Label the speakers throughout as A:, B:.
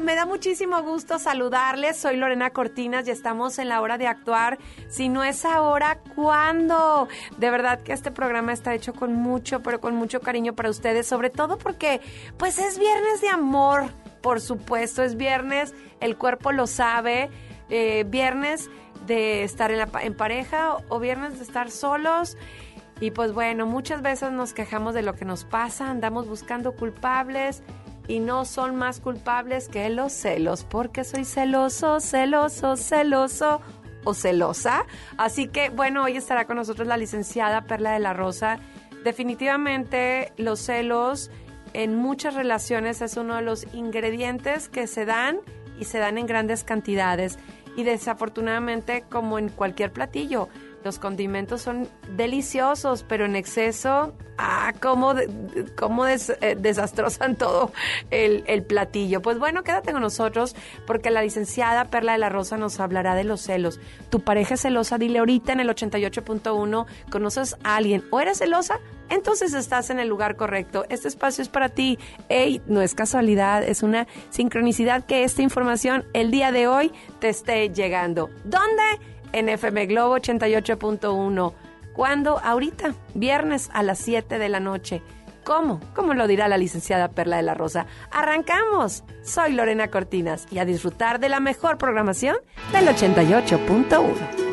A: me da muchísimo gusto saludarles. Soy Lorena Cortinas y estamos en la hora de actuar. Si no es ahora, ¿cuándo? De verdad que este programa está hecho con mucho, pero con mucho cariño para ustedes, sobre todo porque pues es viernes de amor, por supuesto, es viernes, el cuerpo lo sabe, eh, viernes de estar en, la, en pareja o viernes de estar solos. Y pues bueno, muchas veces nos quejamos de lo que nos pasa, andamos buscando culpables y no son más culpables que los celos, porque soy celoso, celoso, celoso o celosa. Así que, bueno, hoy estará con nosotros la licenciada Perla de la Rosa. Definitivamente los celos en muchas relaciones es uno de los ingredientes que se dan y se dan en grandes cantidades. Y desafortunadamente, como en cualquier platillo, los condimentos son deliciosos, pero en exceso, ah, cómo, cómo eh, todo el, el, platillo. Pues bueno, quédate con nosotros porque la licenciada Perla de la Rosa nos hablará de los celos. Tu pareja es celosa, dile ahorita en el 88.1, conoces a alguien o eres celosa, entonces estás en el lugar correcto. Este espacio es para ti. Ey, no es casualidad, es una sincronicidad que esta información el día de hoy te esté llegando. ¿Dónde? En FM Globo 88.1. ¿Cuándo? Ahorita, viernes a las 7 de la noche. ¿Cómo? ¿Cómo lo dirá la licenciada Perla de la Rosa? Arrancamos. Soy Lorena Cortinas y a disfrutar de la mejor programación del 88.1.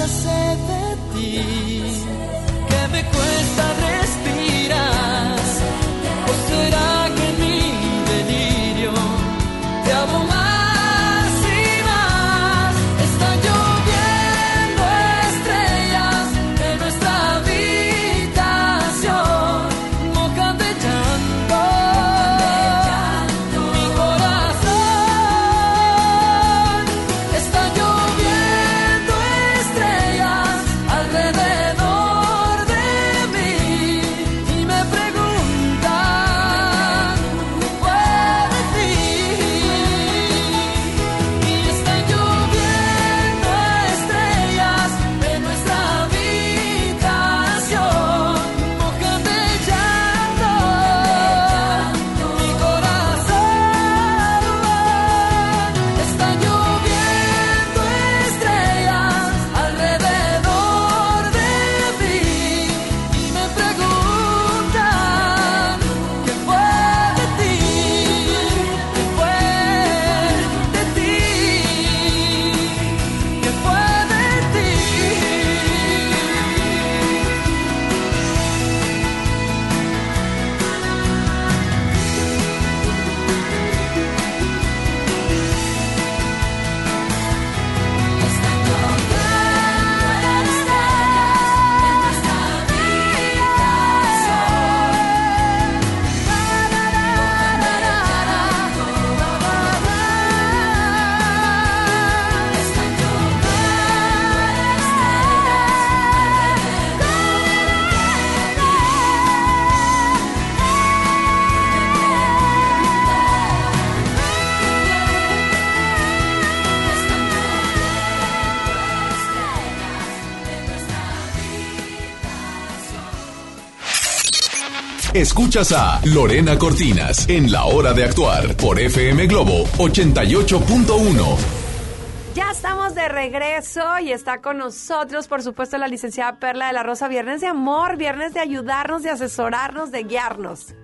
B: tanta sed de ti que me cuesta
C: Escuchas a Lorena Cortinas en La Hora de Actuar por FM Globo 88.1.
A: Ya estamos de regreso y está con nosotros, por supuesto, la licenciada Perla de la Rosa. Viernes de amor, viernes de ayudarnos, de asesorarnos, de guiarnos.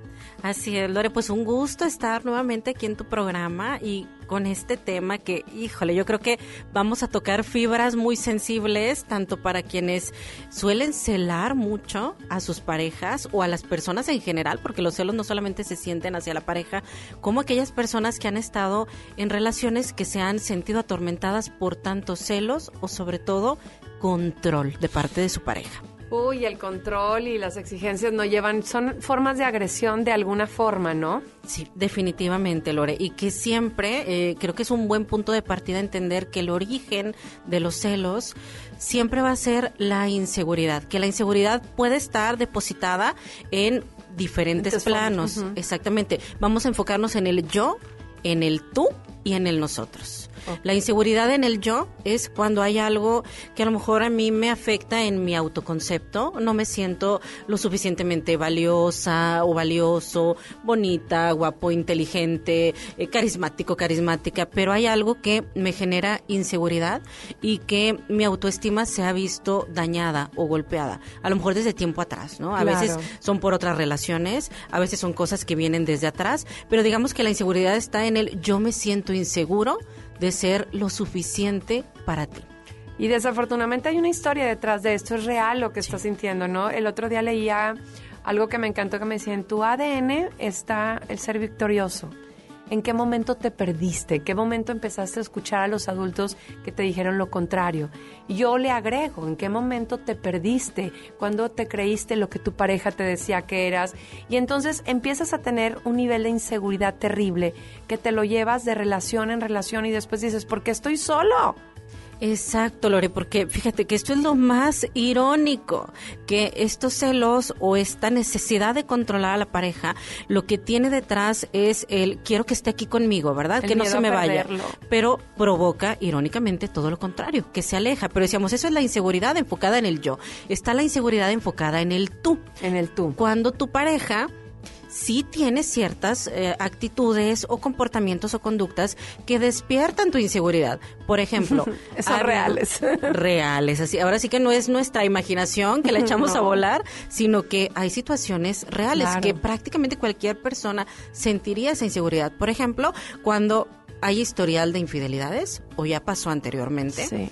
D: Así es, Lore, pues un gusto estar nuevamente aquí en tu programa y con este tema que, híjole, yo creo que vamos a tocar fibras muy sensibles, tanto para quienes suelen celar mucho a sus parejas o a las personas en general, porque los celos no solamente se sienten hacia la pareja, como aquellas personas que han estado en relaciones que se han sentido atormentadas por tantos celos o sobre todo control de parte de su pareja.
A: Uy, el control y las exigencias no llevan, son formas de agresión de alguna forma, ¿no?
D: Sí, definitivamente, Lore. Y que siempre, eh, creo que es un buen punto de partida entender que el origen de los celos siempre va a ser la inseguridad, que la inseguridad puede estar depositada en diferentes planos. Exactamente. Vamos a enfocarnos en el yo, en el tú y en el nosotros. La inseguridad en el yo es cuando hay algo que a lo mejor a mí me afecta en mi autoconcepto, no me siento lo suficientemente valiosa o valioso, bonita, guapo, inteligente, eh, carismático, carismática, pero hay algo que me genera inseguridad y que mi autoestima se ha visto dañada o golpeada, a lo mejor desde tiempo atrás, ¿no? A veces son por otras relaciones, a veces son cosas que vienen desde atrás, pero digamos que la inseguridad está en el yo me siento inseguro de ser lo suficiente para ti.
A: Y desafortunadamente hay una historia detrás de esto, es real lo que estás sintiendo, ¿no? El otro día leía algo que me encantó que me decía, en tu ADN está el ser victorioso. ¿En qué momento te perdiste? ¿En qué momento empezaste a escuchar a los adultos que te dijeron lo contrario? Yo le agrego, ¿en qué momento te perdiste? Cuando te creíste lo que tu pareja te decía que eras? Y entonces empiezas a tener un nivel de inseguridad terrible que te lo llevas de relación en relación y después dices, ¿por qué estoy solo?
D: Exacto, Lore, porque fíjate que esto es lo más irónico, que estos celos o esta necesidad de controlar a la pareja, lo que tiene detrás es el quiero que esté aquí conmigo, ¿verdad? que no se me vaya. Pero provoca, irónicamente, todo lo contrario, que se aleja. Pero decíamos, eso es la inseguridad enfocada en el yo. Está la inseguridad enfocada en el tú.
A: En el tú.
D: Cuando tu pareja sí tienes ciertas eh, actitudes o comportamientos o conductas que despiertan tu inseguridad. Por ejemplo,
A: son reales.
D: reales, así. Ahora sí que no es nuestra imaginación que la echamos a volar, sino que hay situaciones reales que prácticamente cualquier persona sentiría esa inseguridad. Por ejemplo, cuando hay historial de infidelidades o ya pasó anteriormente.
A: Sí.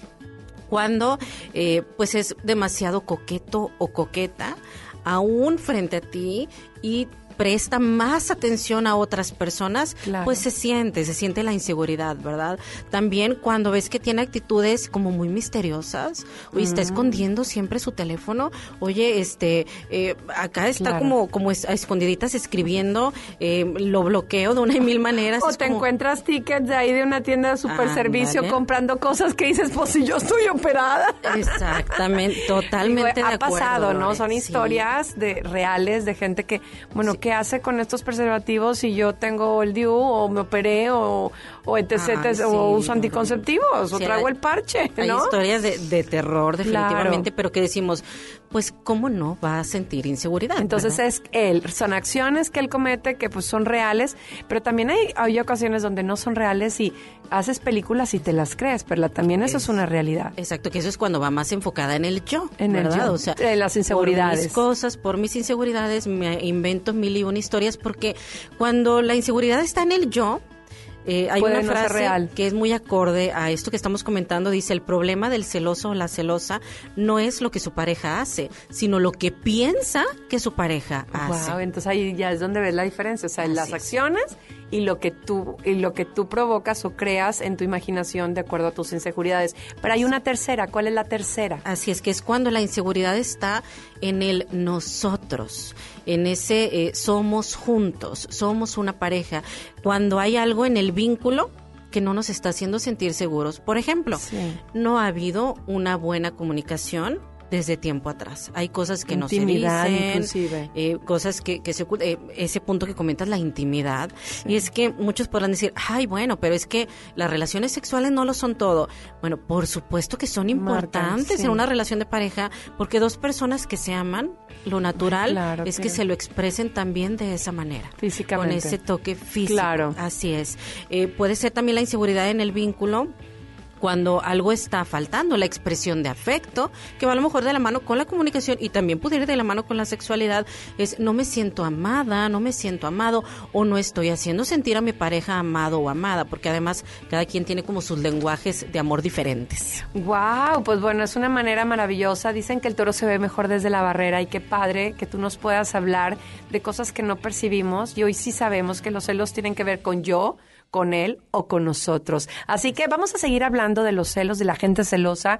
D: Cuando eh, pues es demasiado coqueto o coqueta aún frente a ti y presta más atención a otras personas, pues se siente, se siente la inseguridad, ¿verdad? También cuando ves que tiene actitudes como muy misteriosas, o está escondiendo siempre su teléfono, oye, este, eh, acá está como, como a escondiditas escribiendo, eh, lo bloqueo de una y mil maneras.
A: O te encuentras tickets de ahí de una tienda de super servicio comprando cosas que dices, pues si yo estoy operada.
D: Exactamente, totalmente
A: ha pasado, ¿no? Son historias de reales de gente que, bueno, qué hace con estos preservativos si yo tengo el DIU o me operé o, o etc. o uso anticonceptivos o traigo el parche.
D: Hay historias de, terror definitivamente, pero que decimos, pues cómo no va a sentir inseguridad.
A: Entonces es él, son acciones que él comete que pues son reales, pero también hay, hay ocasiones donde no son reales y haces películas y te las crees, pero también eso es, una realidad.
D: Exacto, que eso es cuando va más enfocada en el yo,
A: en
D: el
A: yo, o sea, en las inseguridades.
D: Por mis cosas, por mis inseguridades me invento mil y una historias porque cuando la inseguridad está en el yo, eh, hay una frase real. que es muy acorde a esto que estamos comentando. Dice, el problema del celoso o la celosa no es lo que su pareja hace, sino lo que piensa que su pareja hace.
A: entonces ahí ya es donde ves la diferencia. O sea, en las acciones y lo que tú y lo que tú provocas o creas en tu imaginación de acuerdo a tus inseguridades. Pero hay una tercera, ¿cuál es la tercera?
D: Así es que es cuando la inseguridad está en el nosotros, en ese eh, somos juntos, somos una pareja. Cuando hay algo en el vínculo que no nos está haciendo sentir seguros. Por ejemplo, no ha habido una buena comunicación desde tiempo atrás. Hay cosas que no se
A: Intimidad,
D: dicen, eh, cosas que, que se eh, ese punto que comentas, la intimidad. Y es que muchos podrán decir, ay, bueno, pero es que las relaciones sexuales no lo son todo. Bueno, por supuesto que son importantes
A: sí.
D: en una relación de pareja, porque dos personas que se aman, lo natural
A: Claro,
D: es que
A: claro.
D: se lo expresen también de esa manera.
A: Físicamente.
D: Con ese toque físico.
A: Claro.
D: Así es. Eh, puede ser también la inseguridad en el vínculo cuando algo está faltando, la expresión de afecto, que va a lo mejor de la mano con la comunicación y también pudiera ir de la mano con la sexualidad, es no me siento amada, no me siento amado o no estoy haciendo sentir a mi pareja amado o amada, porque además cada quien tiene como sus lenguajes de amor diferentes.
A: Wow, pues bueno, es una manera maravillosa. Dicen que el toro se ve mejor desde la barrera y qué padre que tú nos puedas hablar de cosas que no percibimos y hoy sí sabemos que los celos tienen que ver con yo, con él o con nosotros. Así que vamos a seguir hablando de los celos de la gente celosa,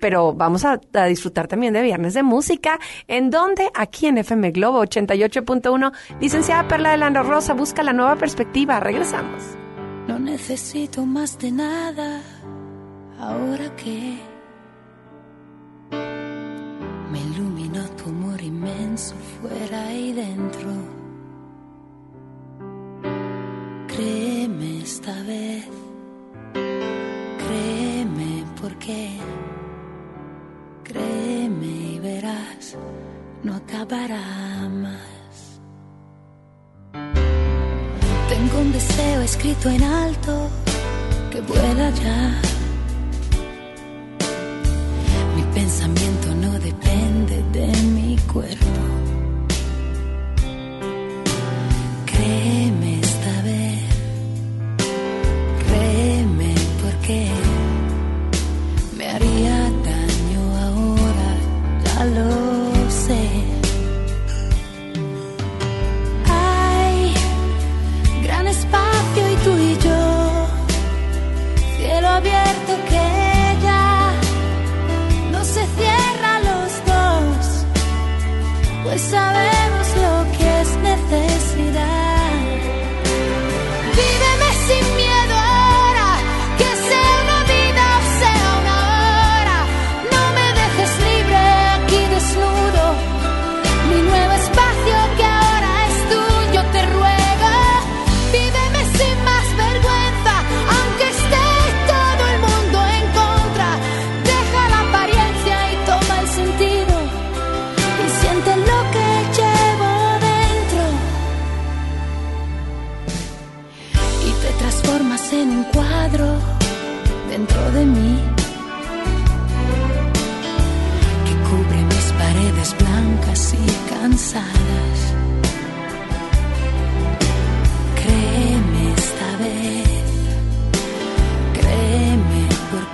A: pero vamos a, disfrutar también de Viernes de Música, en donde aquí en FM Globo 88.1, licenciada Perla de Lando Rosa busca la nueva perspectiva. Regresamos.
E: No necesito más de nada ahora que me iluminó tu amor inmenso fuera y dentro. Créeme y verás, no acabará más. Tengo un deseo escrito en alto que vuela ya. Mi pensamiento no depende de mi cuerpo.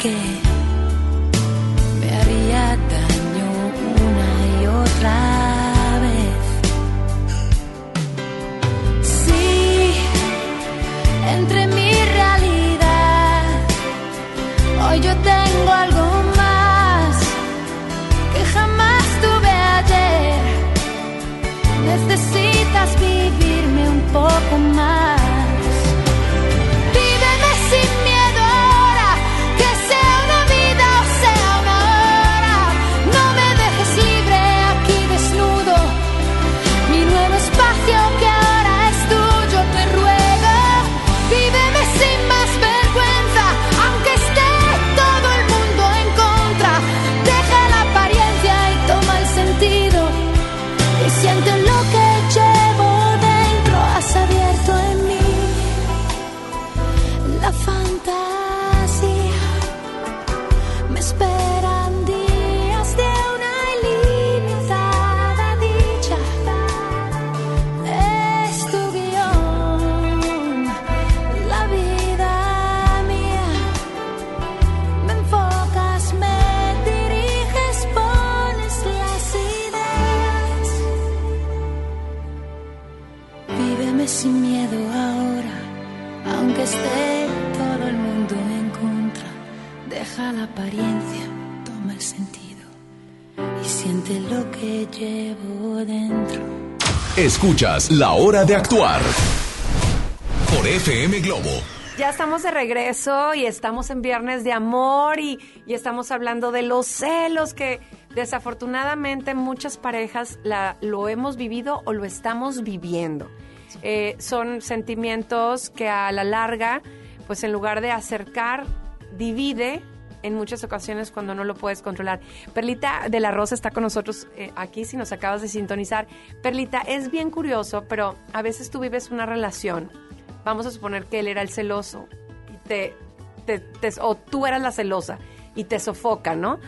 E: Porque La Hora de
C: Actuar por FM Globo.
A: Ya estamos de regreso y estamos en Viernes de Amor y, y estamos hablando de los celos que Desafortunadamente muchas parejas la, lo hemos vivido o lo estamos viviendo. Eh, son sentimientos que a la larga, pues en lugar de acercar, divide en muchas ocasiones cuando no lo puedes controlar. Perlita de la Rosa está con nosotros eh, aquí, si nos acabas de sintonizar. Perlita, es bien curioso, pero a veces tú vives una relación, vamos a suponer que él era el celoso, y te, te- te- o tú eras la celosa, y te sofoca, ¿no?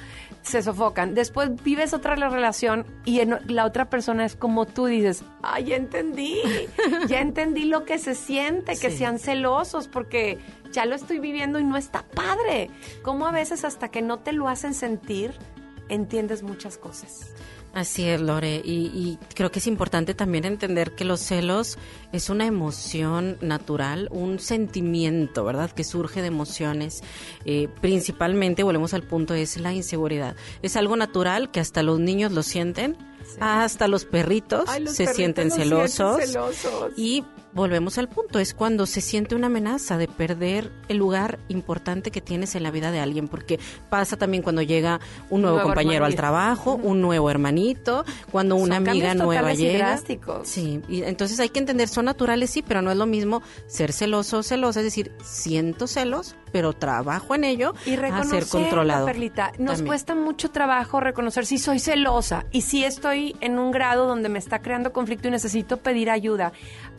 A: Se sofocan. Después vives otra relación y en- la otra persona es como tú dices, ay, ya entendí, ya entendí lo que se siente, que
D: Sí.
A: sean celosos, porque ya lo estoy viviendo y no está padre. Como a veces hasta que no te lo hacen sentir, entiendes muchas cosas.
D: Así es, Lore, y, y creo que es importante también entender que los celos es una emoción natural, un sentimiento, ¿verdad?, que surge de emociones. Eh, principalmente, volvemos al punto, es la inseguridad. Es algo natural que hasta los niños lo sienten, hasta los perritos
A: Ay, los
D: se
A: perritos
D: sienten celosos.
A: celosos.
D: Y volvemos al punto, es cuando se siente una amenaza de perder el lugar importante que tienes en la vida de alguien, porque pasa también cuando llega un nuevo,
A: Nuevo
D: compañero al trabajo, un nuevo hermanito, cuando una
A: Son
D: amiga nueva llega.
A: drásticos.
D: Sí, y entonces hay que entender, son naturales, sí, pero no es lo mismo ser celoso o celosa, es decir, siento celos, pero trabajo en ello
A: Y
D: a
A: reconocer,
D: ser controlado.
A: Perlita, nos
D: También.
A: cuesta mucho trabajo reconocer si soy celosa y si estoy en un grado donde me está creando conflicto y necesito pedir ayuda.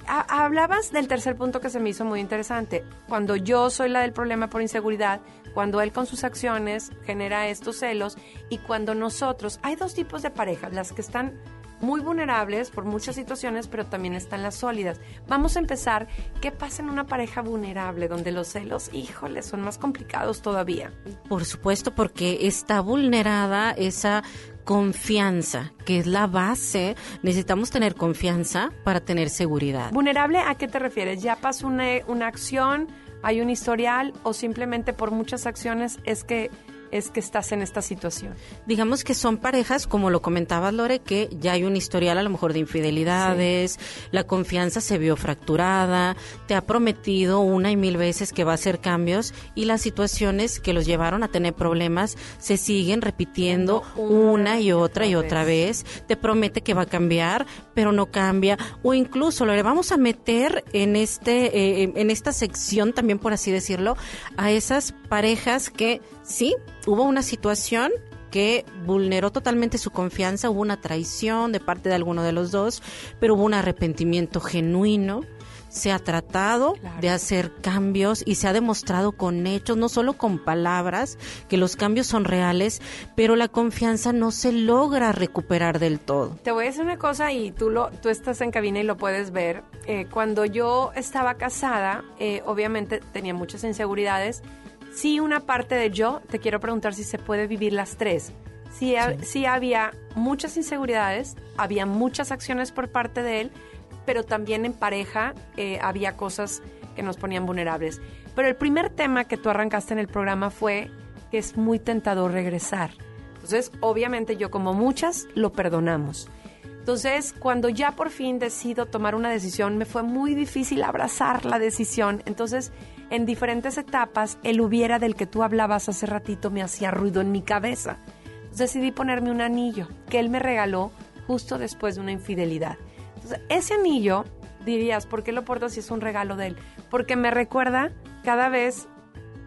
A: Ha- hablabas del tercer punto que se me hizo muy interesante. Cuando yo soy la del problema por inseguridad, cuando él con sus acciones genera estos celos y cuando nosotros, hay dos tipos de parejas, las que están muy vulnerables por muchas situaciones, pero también están las sólidas. Vamos a empezar. ¿Qué pasa en una pareja vulnerable donde los celos, híjole, son más complicados todavía?
D: Por supuesto, porque está vulnerada esa confianza, que es la base. Necesitamos tener confianza para tener seguridad.
A: ¿Vulnerable a qué te refieres? ¿Ya pasó una, una acción, hay un historial o simplemente por muchas acciones es que es que estás en esta situación?
D: Digamos que son parejas, como lo comentabas Lore, que ya hay un historial a lo mejor de infidelidades, la confianza se vio fracturada, te ha prometido una y mil veces que va a hacer cambios y las situaciones que los llevaron a tener problemas se siguen repitiendo una y otra y otra vez. Te promete que va a cambiar, pero no cambia. O incluso, Lore, vamos a meter en este, eh, en esta sección también, por así decirlo, a esas parejas que sí, hubo una situación que vulneró totalmente su confianza, hubo una traición de parte de alguno de los dos, pero hubo un arrepentimiento genuino, se ha tratado
A: Claro.
D: de hacer cambios y se ha demostrado con hechos, no solo con palabras, que los cambios son reales, pero la confianza no se logra recuperar del todo.
A: Te voy a decir una cosa y tú lo, tú estás en cabina y lo puedes ver. Eh, cuando yo estaba casada, eh, obviamente tenía muchas inseguridades. Sí, una parte de yo, te quiero preguntar si se puede vivir las tres. Sí, sí había muchas inseguridades, había muchas acciones por parte de él, pero también en pareja eh, había cosas que nos ponían vulnerables. Pero el primer tema que tú arrancaste en el programa fue que es muy tentador regresar. Entonces, obviamente yo como muchas lo perdonamos. Entonces, cuando ya por fin decido tomar una decisión, me fue muy difícil abrazar la decisión. Entonces, en diferentes etapas, el hubiera del que tú hablabas hace ratito me hacía ruido en mi cabeza. Entonces, decidí ponerme un anillo que él me regaló justo después de una infidelidad. Entonces, ese anillo, dirías, ¿por qué lo porto si es un regalo de él? Porque me recuerda cada vez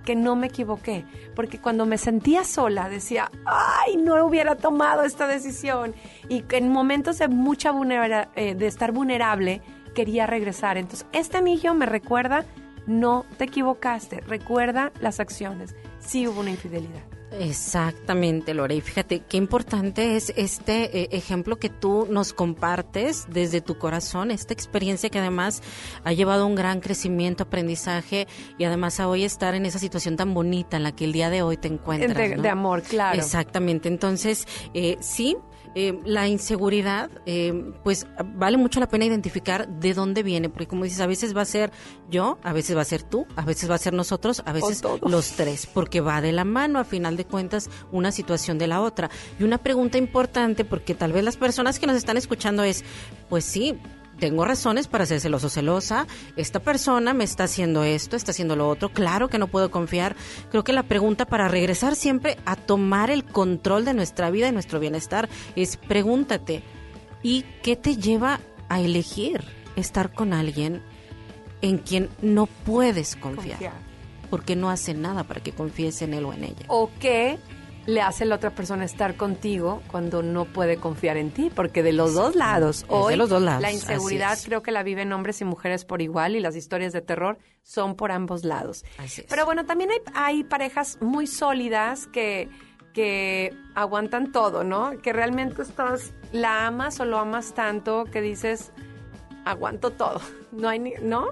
A: que no me equivoqué, porque cuando me sentía sola decía, ay, no hubiera tomado esta decisión, y en momentos de mucha vulnera- eh, de estar vulnerable quería regresar. Entonces, este anillo me recuerda, no te equivocaste, recuerda las acciones, sí hubo una infidelidad.
D: Exactamente, Lore. Y fíjate qué importante es este eh, ejemplo que tú nos compartes desde tu corazón, esta experiencia que además ha llevado un gran crecimiento, aprendizaje y además a hoy estar en esa situación tan bonita en la que el día de hoy te encuentras.
A: De,
D: ¿no?
A: de amor, claro.
D: Exactamente. Entonces, eh, sí, eh, la inseguridad, eh, pues vale mucho la pena identificar de dónde viene, porque como dices, a veces va a ser yo, a veces va a ser tú, a veces va a ser nosotros, a veces los tres, porque va de la mano, a final de cuentas, una situación de la otra. Y una pregunta importante, porque tal vez las personas que nos están escuchando es, pues sí, tengo razones para ser celoso celosa, esta persona me está haciendo esto, está haciendo lo otro, claro que no puedo confiar. Creo que la pregunta para regresar siempre a tomar el control de nuestra vida y nuestro bienestar es pregúntate, ¿y qué te lleva a elegir estar con alguien en quien no puedes confiar?
F: Confiar.
D: Porque no hace nada para que confíes en él o en ella.
F: ¿O qué le hace la otra persona estar contigo cuando no puede confiar en ti? Porque de los dos lados,
D: de
F: hoy
D: los dos lados,
F: la inseguridad creo que la viven hombres y mujeres por igual y las historias de terror son por ambos lados.
D: Así es.
F: Pero bueno, también hay, hay parejas muy sólidas que, que aguantan todo, ¿no? Que realmente estás, la amas o lo amas tanto que dices, aguanto todo. No hay ni- ¿no?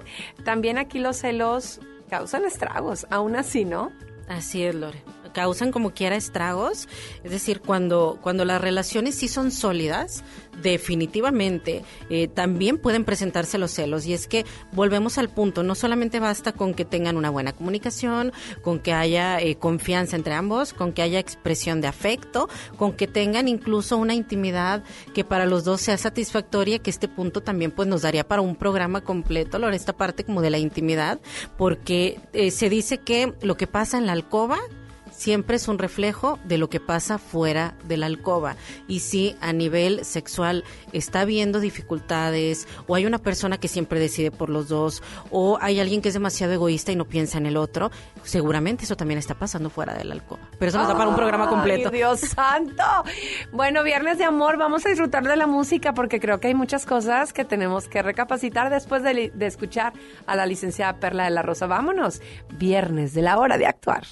F: También aquí los celos causan estragos, aún así, ¿no?
D: Así es, Lore. Causan como quiera estragos. Es decir, cuando, cuando las relaciones sí son sólidas, definitivamente eh, también pueden presentarse los celos. Y es que volvemos al punto, no solamente basta con que tengan una buena comunicación, con que haya eh, confianza entre ambos, con que haya expresión de afecto, con que tengan incluso una intimidad que para los dos sea satisfactoria, que este punto también pues nos daría para un programa completo, Lore, esta parte como de la intimidad, porque eh, se dice que lo que pasa en la alcoba siempre es un reflejo de lo que pasa fuera de la alcoba. Y si a nivel sexual está habiendo dificultades, o hay una persona que siempre decide por los dos, o hay alguien que es demasiado egoísta y no piensa en el otro, seguramente eso también está pasando fuera de la alcoba. Pero eso nos da para un programa completo.
F: ¡Ay, Dios santo! Bueno, viernes de amor, vamos a disfrutar de la música porque creo que hay muchas cosas que tenemos que recapacitar después de, de escuchar a la licenciada Perla de la Rosa. Vámonos, viernes de la hora de actuar.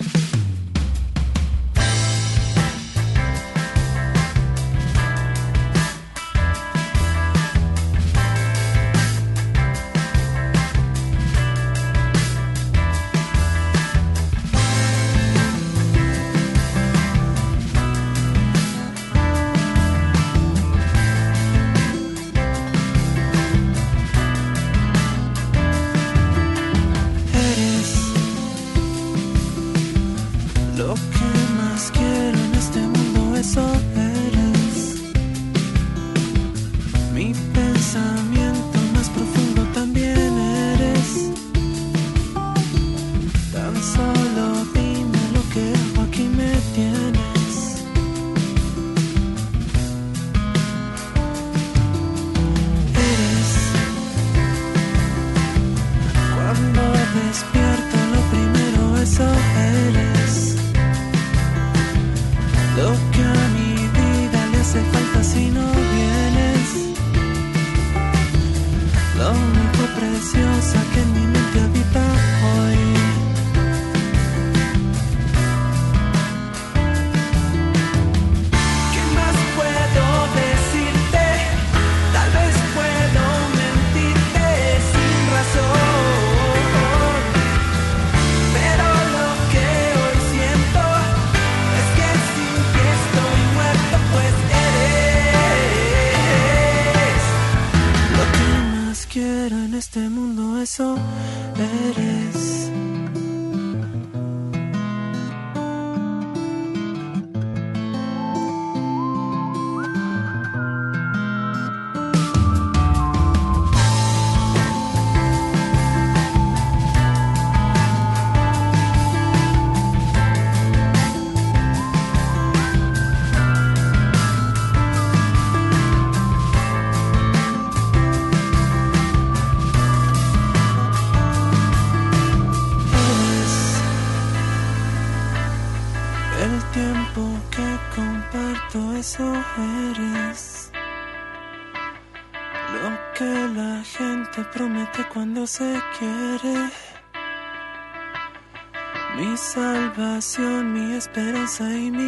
G: Esperanza y mi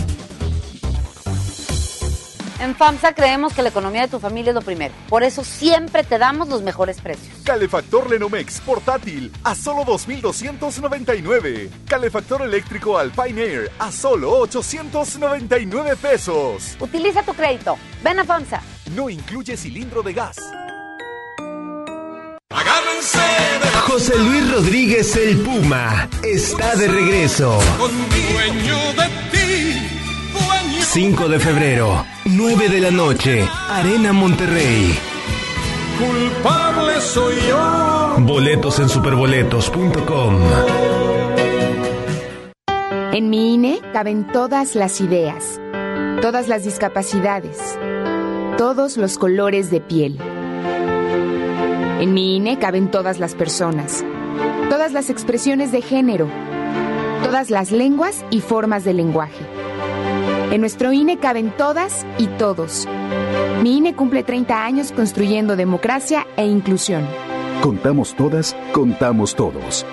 H: En FAMSA creemos que la economía de tu familia es lo primero. Por eso siempre te damos los mejores precios.
I: Calefactor Lenomex portátil a solo 2,299. Calefactor eléctrico Alpine Air a solo 899 pesos.
H: Utiliza tu crédito. Ven a FAMSA.
I: No incluye cilindro de gas.
J: José Luis Rodríguez el Puma está de regreso. 5 de febrero, 9 de la noche, Arena Monterrey.
K: Culpable soy yo.
J: Boletos en superboletos.com.
L: En mi INE caben todas las ideas, todas las discapacidades, todos los colores de piel. En mi INE caben todas las personas, todas las expresiones de género, todas las lenguas y formas de lenguaje. En nuestro INE caben todas y todos. Mi INE cumple 30 años construyendo democracia e inclusión.
M: Contamos todas, contamos todos.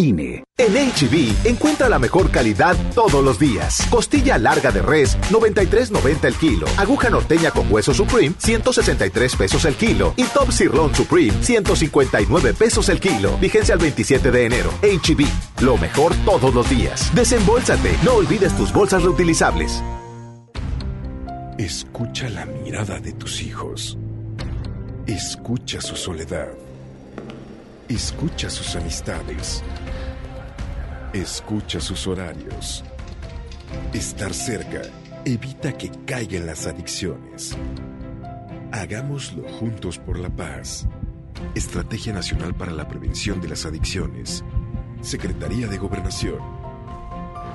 N: En HB, encuentra la mejor calidad todos los días. Costilla larga de res, 93.90 el kilo. Aguja norteña con hueso Supreme, 163 pesos el kilo. Y Top Sirloin Supreme, 159 pesos el kilo. Vigencia al 27 de enero. HB, lo mejor todos los días. Desembolsate, no olvides tus bolsas reutilizables.
O: Escucha la mirada de tus hijos. Escucha su soledad. Escucha sus amistades. Escucha sus horarios. Estar cerca evita que caigan las adicciones. Hagámoslo juntos por la paz. Estrategia Nacional para la Prevención de las Adicciones. Secretaría de Gobernación.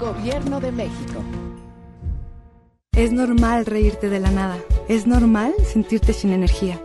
P: Gobierno de México. Es normal reírte de la nada. Es normal sentirte sin energía.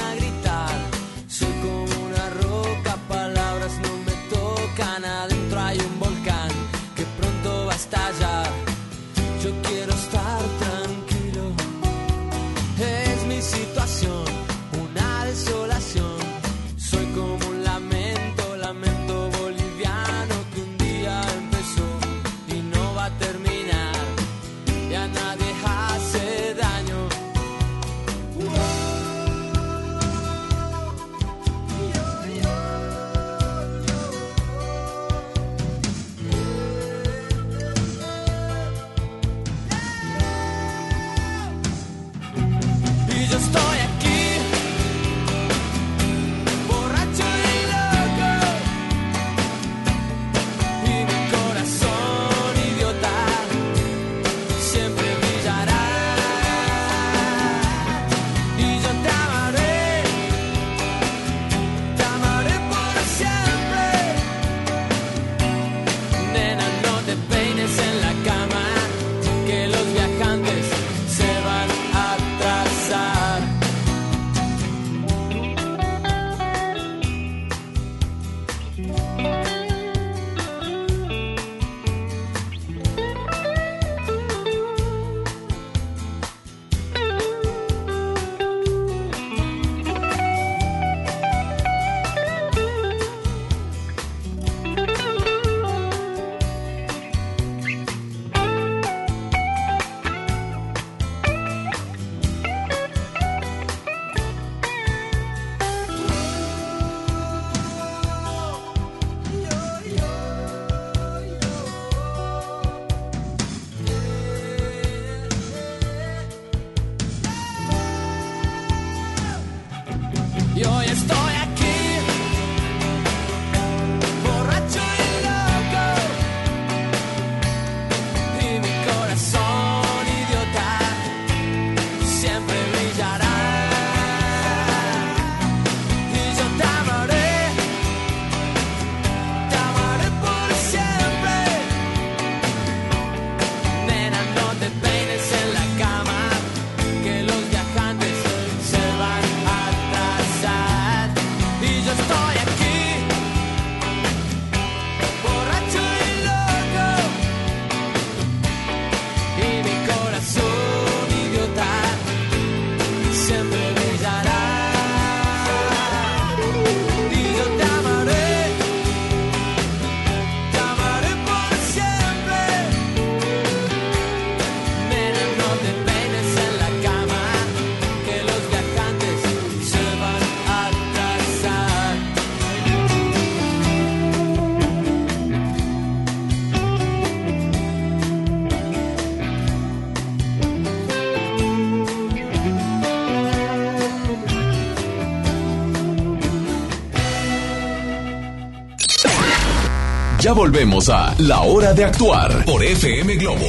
C: Ya volvemos a La Hora de Actuar por FM Globo.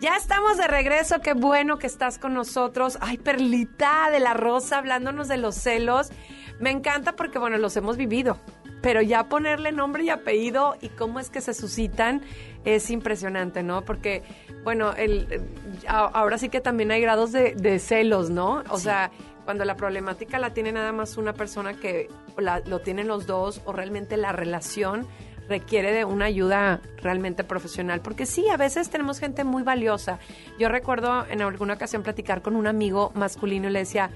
A: Ya estamos de regreso, qué bueno que estás con nosotros. Ay, Perlita de la Rosa, hablándonos de los celos. Me encanta porque, bueno, los hemos vivido, pero ya ponerle nombre y apellido y cómo es que se suscitan es impresionante, ¿no? Porque, bueno, el, ahora sí que también hay grados de, de celos, ¿no? O sea, cuando la problemática la tiene nada más una persona que la, lo tienen los dos o realmente la relación requiere de una ayuda realmente profesional, porque sí, a veces tenemos gente muy valiosa. Yo recuerdo en alguna ocasión platicar con un amigo masculino y le decía,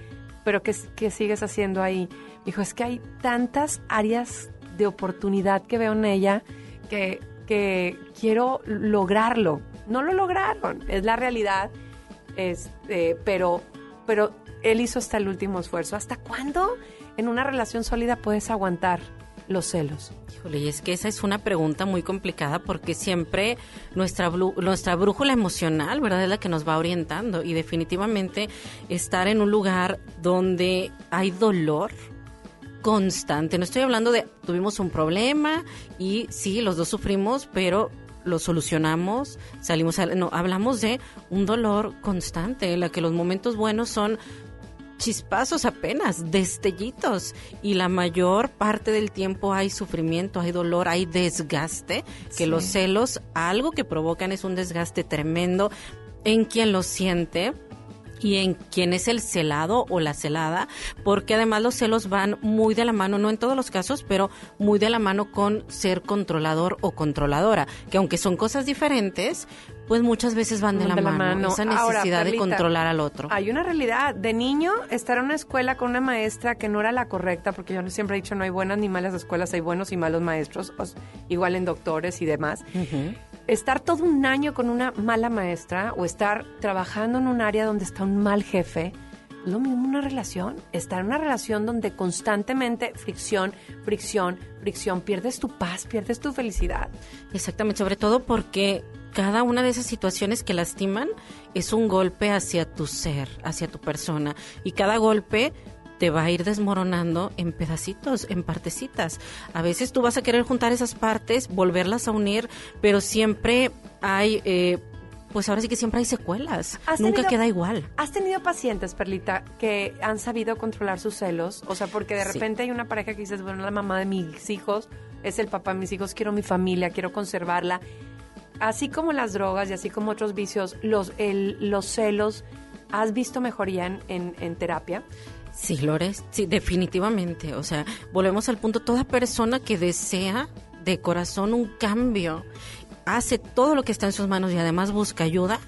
A: pero ¿qué, qué sigues haciendo ahí? Dijo, es que hay tantas áreas de oportunidad que veo en ella que, que quiero lograrlo. No lo lograron, es la realidad, este, pero, pero él hizo hasta el último esfuerzo. ¿Hasta cuándo en una relación sólida puedes aguantar los celos?
D: Híjole, y es que esa es una pregunta muy complicada porque siempre nuestra, nuestra brújula emocional, ¿verdad? Es la que nos va orientando y definitivamente estar en un lugar donde hay dolor constante. No estoy hablando de tuvimos un problema y sí, los dos sufrimos, pero lo solucionamos, salimos, a, no, hablamos de un dolor constante, en la que los momentos buenos son chispazos apenas, destellitos. Y la mayor parte del tiempo hay sufrimiento, hay dolor, hay desgaste, que los celos, algo que provocan es un desgaste tremendo en quien lo siente y en quien es el celado o la celada, porque además los celos van muy de la mano, no en todos los casos, pero muy de la mano con ser controlador o controladora, que aunque son cosas diferentes, pues muchas veces van de, la, mano, esa necesidad de controlar al otro.
A: Hay una realidad, de niño estar en una escuela con una maestra que no era la correcta, porque yo siempre he dicho no hay buenas ni malas escuelas, hay buenos y malos maestros, igual en doctores y demás. Estar todo un año con una mala maestra o estar trabajando en un área donde está un mal jefe, lo mismo una relación. Estar en una relación donde constantemente fricción, fricción, fricción, pierdes tu paz, pierdes tu felicidad.
D: Exactamente, sobre todo porque cada una de esas situaciones que lastiman es un golpe hacia tu ser, hacia tu persona. Y cada golpe te va a ir desmoronando en pedacitos, en partecitas. A veces tú vas a querer juntar esas partes, volverlas a unir, pero siempre hay... Eh, pues ahora sí que siempre hay secuelas. Nunca queda igual.
A: ¿Has tenido pacientes, Perlita, que han sabido controlar sus celos? O sea, porque de repente hay una pareja que dices, bueno, la mamá de mis hijos es el papá de mis hijos, quiero mi familia, quiero conservarla así como las drogas y así como otros vicios, los, los celos, ¿has visto mejoría en, en, terapia?
D: Sí, Lores, sí, definitivamente. O sea, volvemos al punto, toda persona que desea de corazón un cambio, hace todo lo que está en sus manos y además busca ayuda,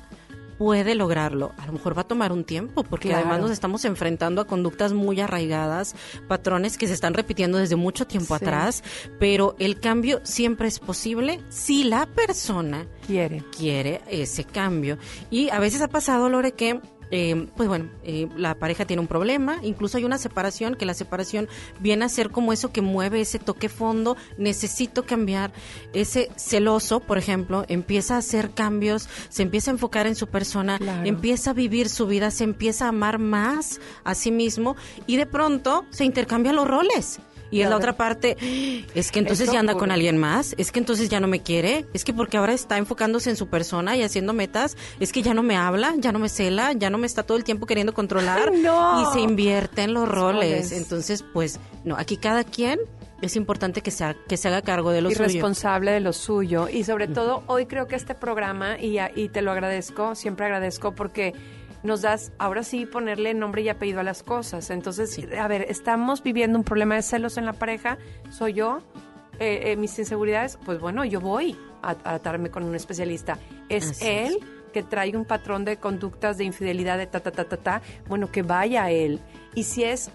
D: puede lograrlo. A lo mejor va a tomar un tiempo, porque además nos estamos enfrentando a conductas muy arraigadas, patrones que se están repitiendo desde mucho tiempo atrás, pero el cambio siempre es posible si la persona
A: quiere,
D: quiere ese cambio. Y a veces ha pasado, Lore, que eh, pues bueno, eh, la pareja tiene un problema, incluso hay una separación, que la separación viene a ser como eso que mueve ese toque fondo, necesito cambiar, ese celoso, por ejemplo, empieza a hacer cambios, se empieza a enfocar en su persona, empieza a vivir su vida, se empieza a amar más a sí mismo y de pronto se intercambian los roles. Y en la otra parte, es que entonces ya anda con alguien más, es que entonces ya no me quiere, es que porque ahora está enfocándose en su persona y haciendo metas, es que ya no me habla, ya no me cela, ya no me está todo el tiempo queriendo controlar y se invierte en los roles. Entonces, pues, no, aquí cada quien es importante que se, que se haga cargo de lo
A: y
D: suyo.
A: responsable de lo suyo. Y sobre todo, hoy creo que este programa, y, y te lo agradezco, siempre agradezco porque nos das, ahora sí, ponerle nombre y apellido a las cosas. Entonces, a ver, estamos viviendo un problema de celos en la pareja, soy yo, eh, eh, mis inseguridades, pues bueno, yo voy a, tratarme con un especialista. Es él que trae un patrón de conductas de infidelidad, de ta, ta, ta, ta, ta, bueno, que vaya a él. Y si es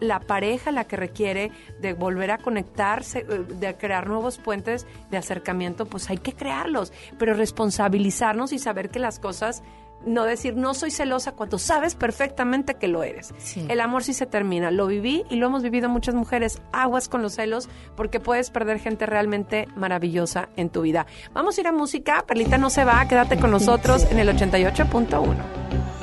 A: la pareja la que requiere de volver a conectarse, eh, de crear nuevos puentes de acercamiento, pues hay que crearlos, pero responsabilizarnos y saber que las cosas no decir no soy celosa cuando sabes perfectamente que lo eres. El amor sí se termina. Lo viví y lo hemos vivido muchas mujeres. Aguas con los celos porque puedes perder gente realmente maravillosa en tu vida. Vamos a ir a música. Perlita no se va. Quédate con nosotros en el 88.1.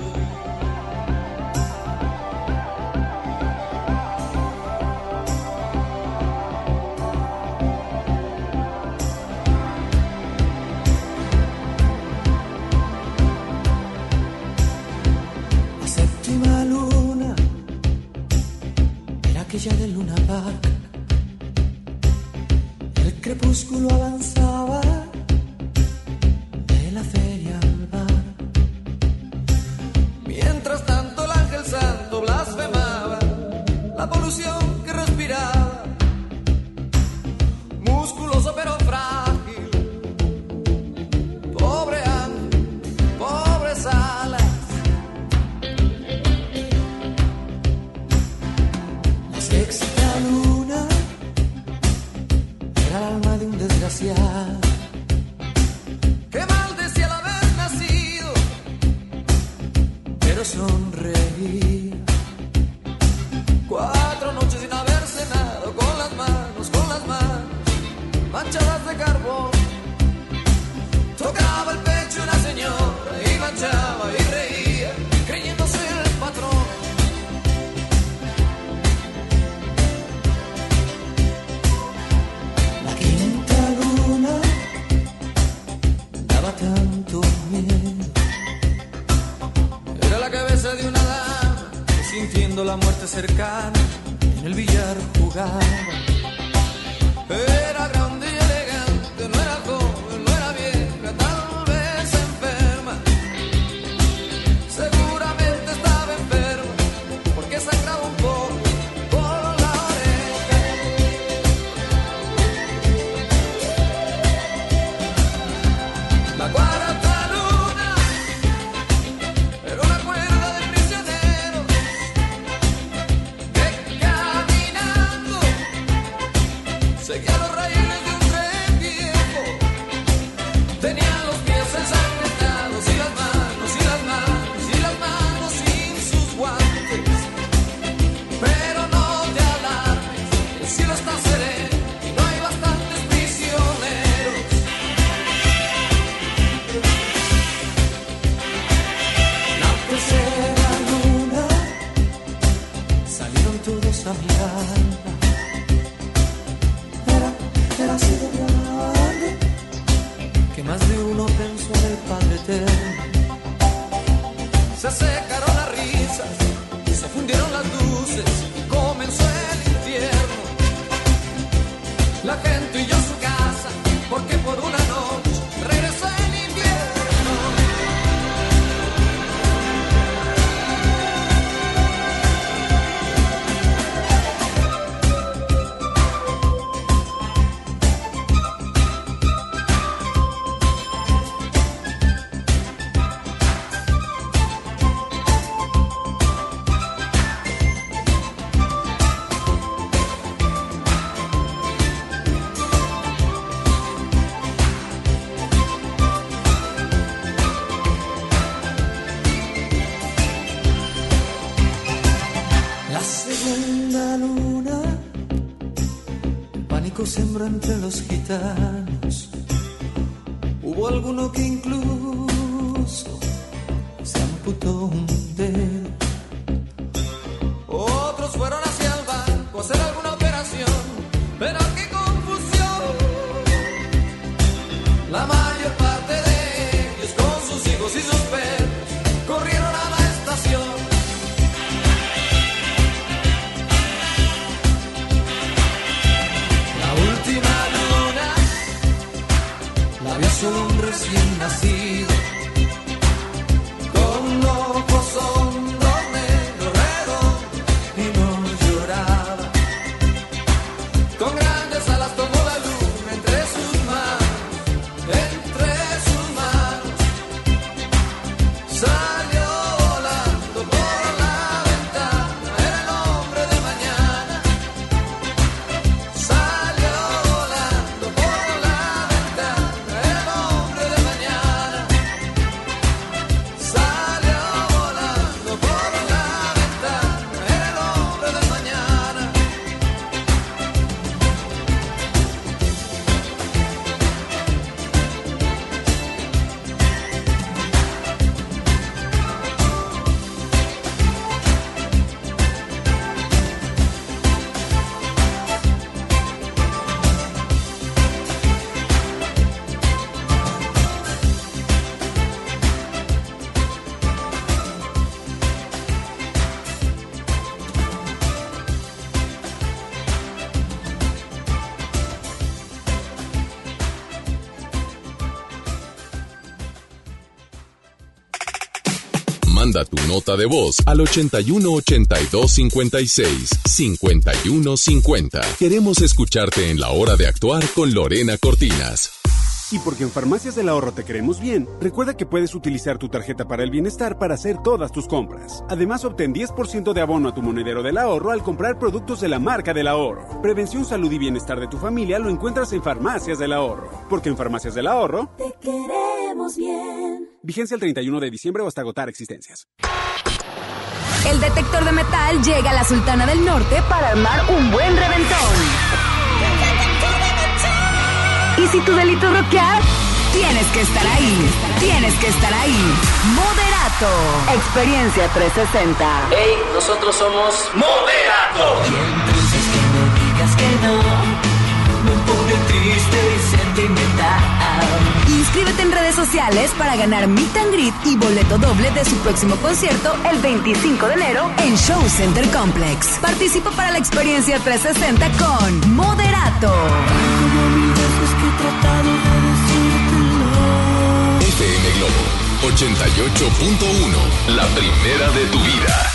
Q: entre los gitanos. Hubo alguno que incluso
R: nota de voz al 81 82 56 51 50. Queremos escucharte en la hora de actuar con Lorena Cortinas.
S: Y porque en Farmacias del Ahorro te queremos bien, recuerda que puedes utilizar tu tarjeta para el bienestar para hacer todas tus compras. Además, obtén 10% de abono a tu monedero del ahorro al comprar productos de la marca del ahorro. Prevención, salud y bienestar de tu familia lo encuentras en Farmacias del Ahorro. Porque en Farmacias del Ahorro
E: Te queremos bien.
S: Vigencia el 31 de diciembre o hasta agotar existencias.
T: El detector de metal llega a la Sultana del Norte para armar un buen reventón. Y si tu delito es rockear, tienes que estar ahí. Tienes que estar ahí. Moderato. Experiencia 360.
K: Hey, nosotros somos Moderato.
U: Entonces que me digas que no, me pone triste y
T: Inscríbete en redes sociales para ganar Meet and Greet y boleto doble de su próximo concierto el 25 de enero en Show Center Complex. Participa para la experiencia 360 con Moderato.
R: FM Globo 88.1. La primera de tu vida.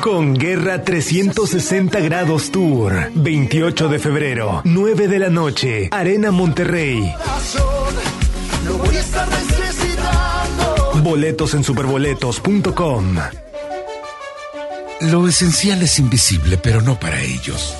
J: Con Guerra 360 Grados Tour. 28 de febrero, 9 de la noche, Arena Monterrey. Boletos en superboletos.com.
N: Lo esencial es invisible, pero no para ellos.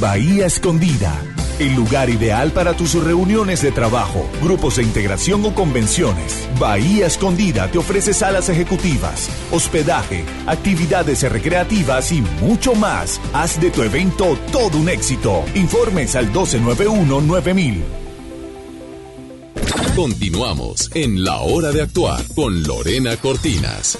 I: Bahía Escondida, el lugar ideal para tus reuniones de trabajo, grupos de integración o convenciones. Bahía Escondida te ofrece salas ejecutivas, hospedaje, actividades recreativas y mucho más. Haz de tu evento todo un éxito. Informes al 1291-9000.
R: Continuamos en La Hora de Actuar con Lorena Cortinas.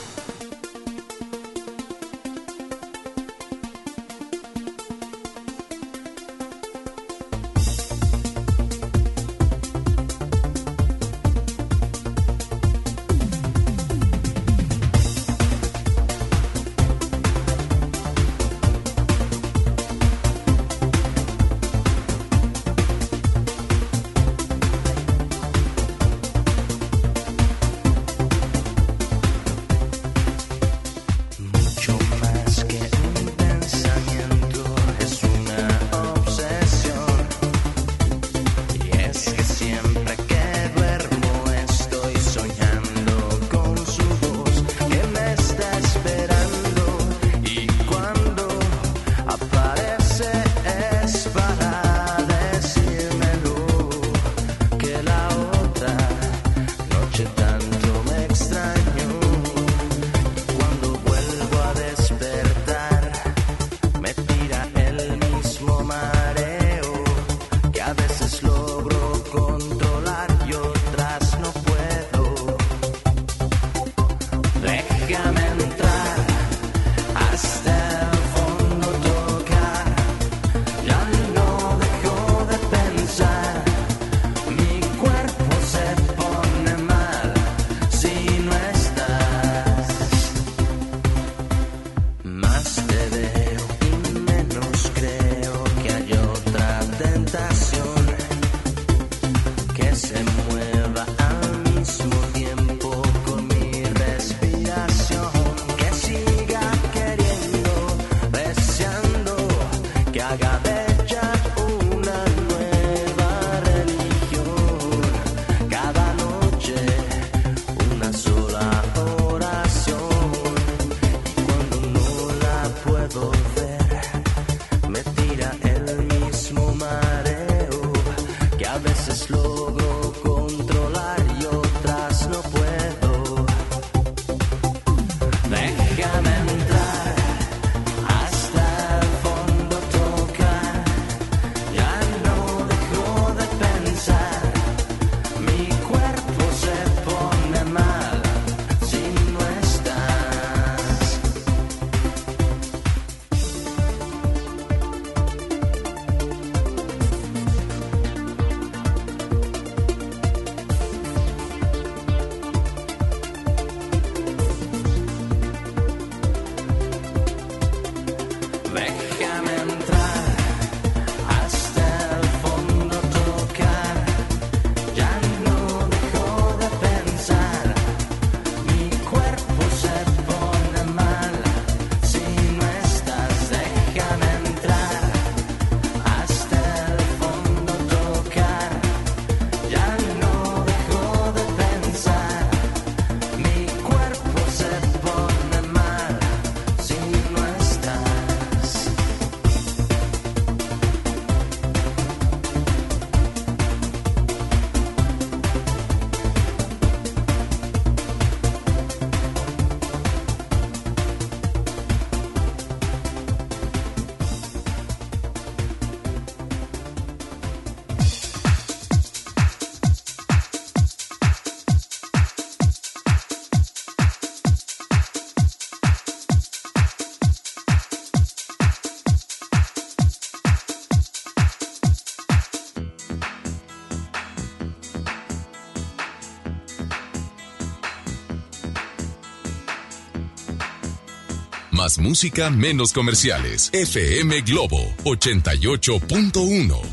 C: Música, menos comerciales. FM Globo 88.1.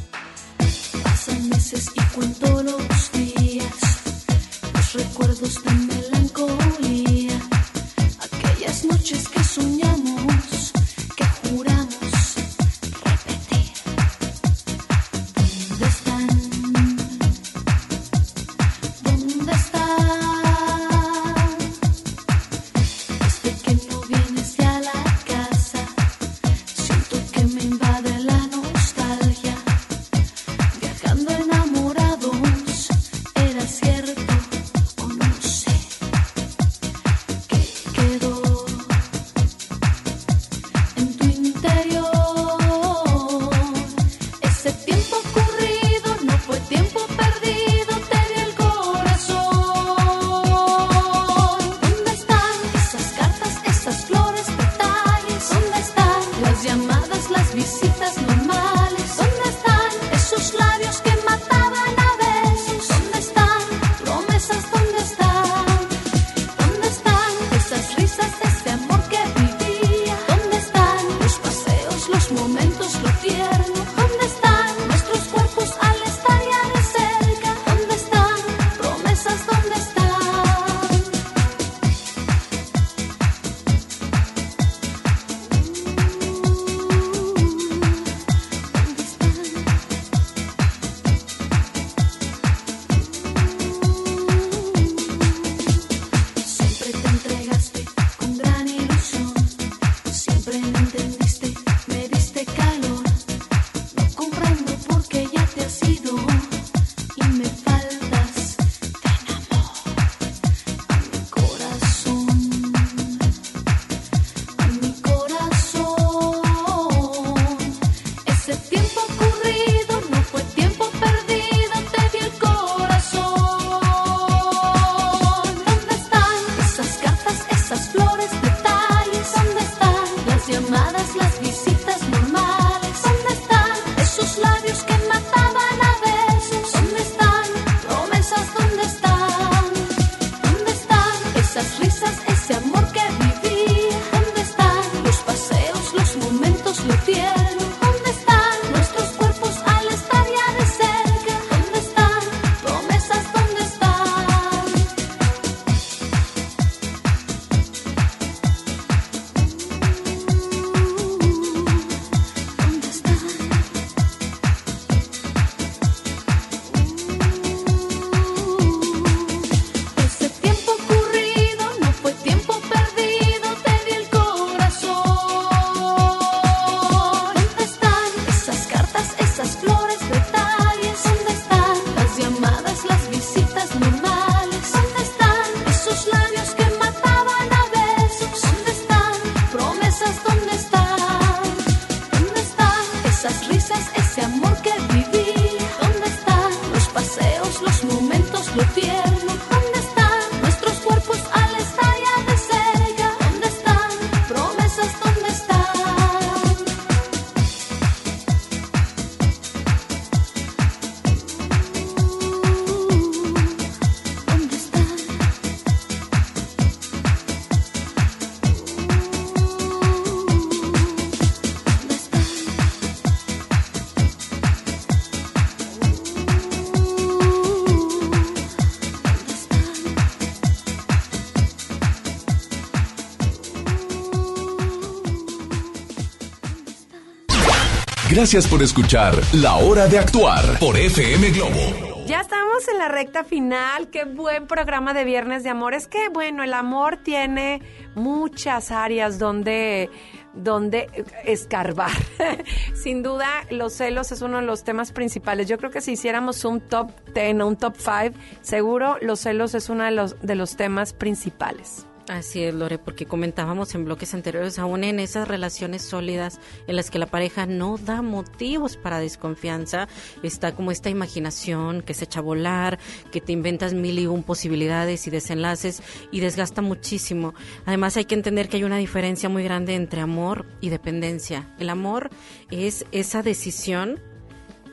C: Gracias por escuchar La Hora de Actuar por FM Globo.
A: Ya estamos en la recta final. Qué buen programa de Viernes de Amor. Es que, bueno, el amor tiene muchas áreas donde, donde escarbar. Sin duda, los celos es uno de los temas principales. Yo creo que si hiciéramos un top 10 o un top 5, seguro los celos es uno de los, de los temas principales.
D: Así es, Lore, porque comentábamos en bloques anteriores, aún en esas relaciones sólidas en las que la pareja no da motivos para desconfianza, está como esta imaginación que se echa a volar, que te inventas mil y un posibilidades y desenlaces y desgasta muchísimo. Además hay que entender que hay una diferencia muy grande entre amor y dependencia. El amor es esa decisión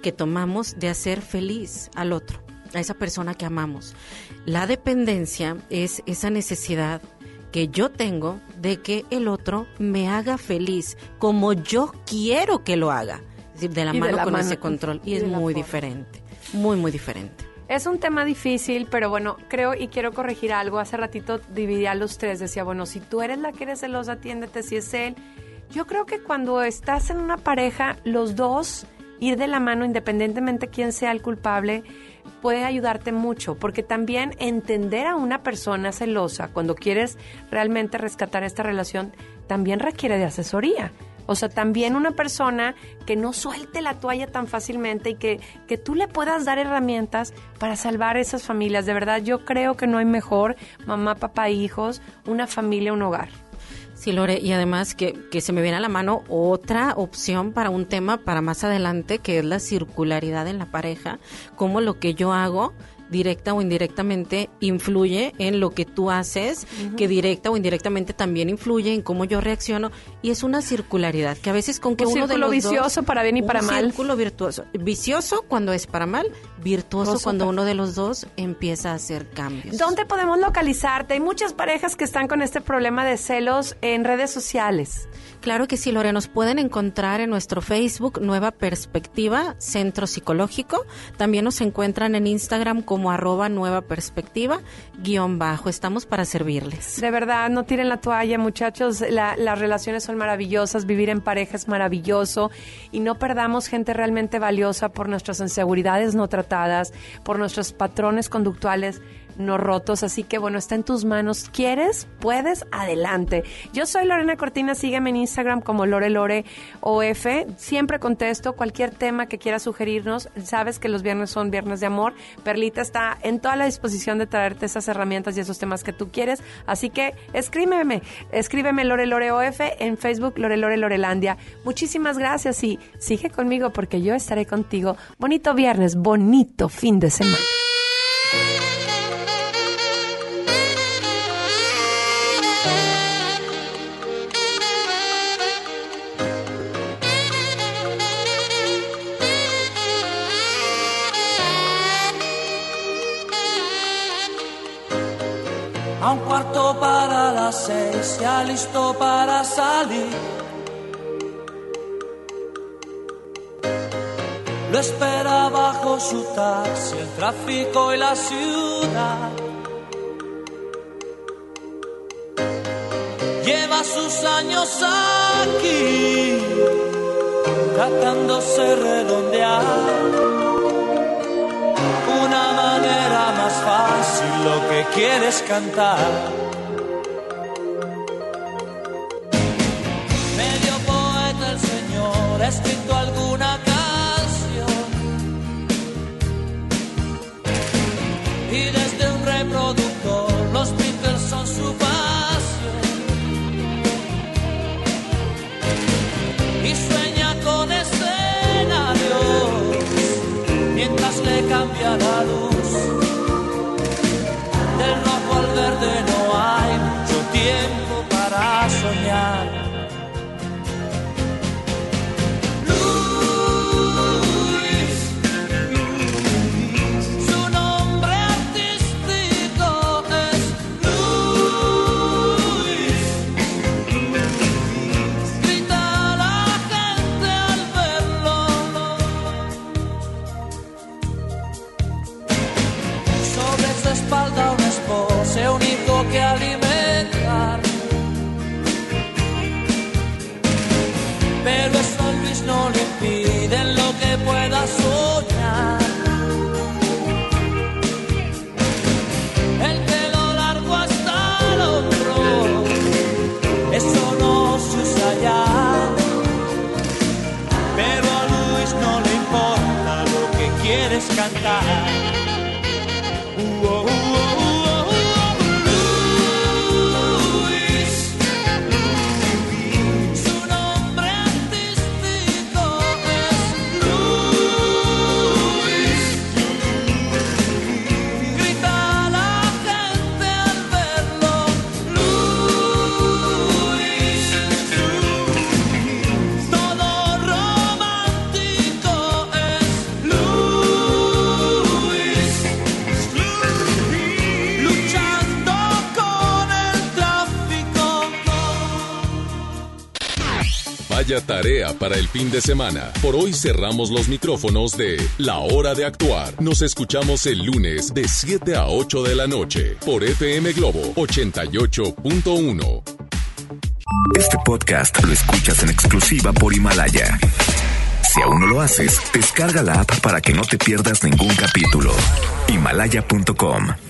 D: que tomamos de hacer feliz al otro, a esa persona que amamos. La dependencia es esa necesidad que yo tengo de que el otro me haga feliz como yo quiero que lo haga. Es decir, de la
A: Y de
D: mano
A: la
D: con
A: mano
D: ese
A: con-
D: control. Y,
A: y
D: es
A: de
D: muy diferente. Muy, muy diferente.
A: Es un tema difícil, pero bueno, creo y quiero corregir algo. Hace ratito dividí a los tres. Decía, bueno, si tú eres la que eres celosa, atiéndete si es él. Yo creo que cuando estás en una pareja, los dos ir de la mano, independientemente quién sea el culpable, puede ayudarte mucho, porque también entender a una persona celosa cuando quieres realmente rescatar esta relación, también requiere de asesoría. O sea, también una persona que no suelte la toalla tan fácilmente y que, que tú le puedas dar herramientas para salvar esas familias. De verdad, yo creo que no hay mejor mamá, papá, hijos, una familia, un hogar.
D: Sí, Lore, y además que, que se me viene a la mano otra opción para un tema para más adelante, que es la circularidad en la pareja, cómo lo que yo hago directa o indirectamente influye en lo que tú haces, que directa o indirectamente también influye en cómo yo reacciono y es una circularidad que a veces con que
A: Un
D: uno de
A: círculo
D: los dos-
A: vicioso para bien y para
D: un
A: mal.
D: círculo virtuoso, vicioso cuando es para mal, virtuoso
A: Virtuoso
D: cuando
A: para-
D: uno de los dos empieza a hacer cambios.
A: ¿Dónde podemos localizarte? Hay muchas parejas que están con este problema de celos en redes sociales.
D: Claro que sí, Lore, nos pueden encontrar en nuestro Facebook Nueva Perspectiva Centro Psicológico. También nos encuentran en Instagram como arroba Nueva Perspectiva guion bajo. Estamos para servirles.
A: De verdad, no tiren la toalla, muchachos. La- las relaciones son maravillosas, vivir en pareja es maravilloso y no perdamos gente realmente valiosa por nuestras inseguridades no tratadas, por nuestros patrones conductuales no rotos. Así que bueno, está en tus manos. ¿Quieres? Puedes, adelante. Yo soy Lorena Cortina, sígueme en Instagram como Lore Lore OF. Siempre contesto cualquier tema que quieras sugerirnos. Sabes que los viernes son viernes de amor. Perlita está en toda la disposición de traerte esas herramientas y esos temas que tú quieres. Así que escríbeme, escríbeme Lore Lore OF en Facebook Lore Lore Lorelandia. Muchísimas gracias y sigue conmigo porque yo estaré contigo. Bonito viernes, bonito fin de semana.
K: Para las seis, listo para salir. Lo espera bajo su taxi, el tráfico y la ciudad. Lleva sus años aquí, tratándose redondear una manera más fácil lo que quieres cantar. Señor ha escrito alguna canción y desde un reproductor los Beatles son su pasión y sueña con escenarios mientras le cambia la luz.
R: Para el fin de semana. Por hoy cerramos los micrófonos de La Hora de Actuar. Nos escuchamos el lunes de 7 a 8 de la noche por FM Globo 88.1.
V: Este podcast lo escuchas en exclusiva por Himalaya. Si aún no lo haces, descarga la app para que no te pierdas ningún capítulo. Himalaya.com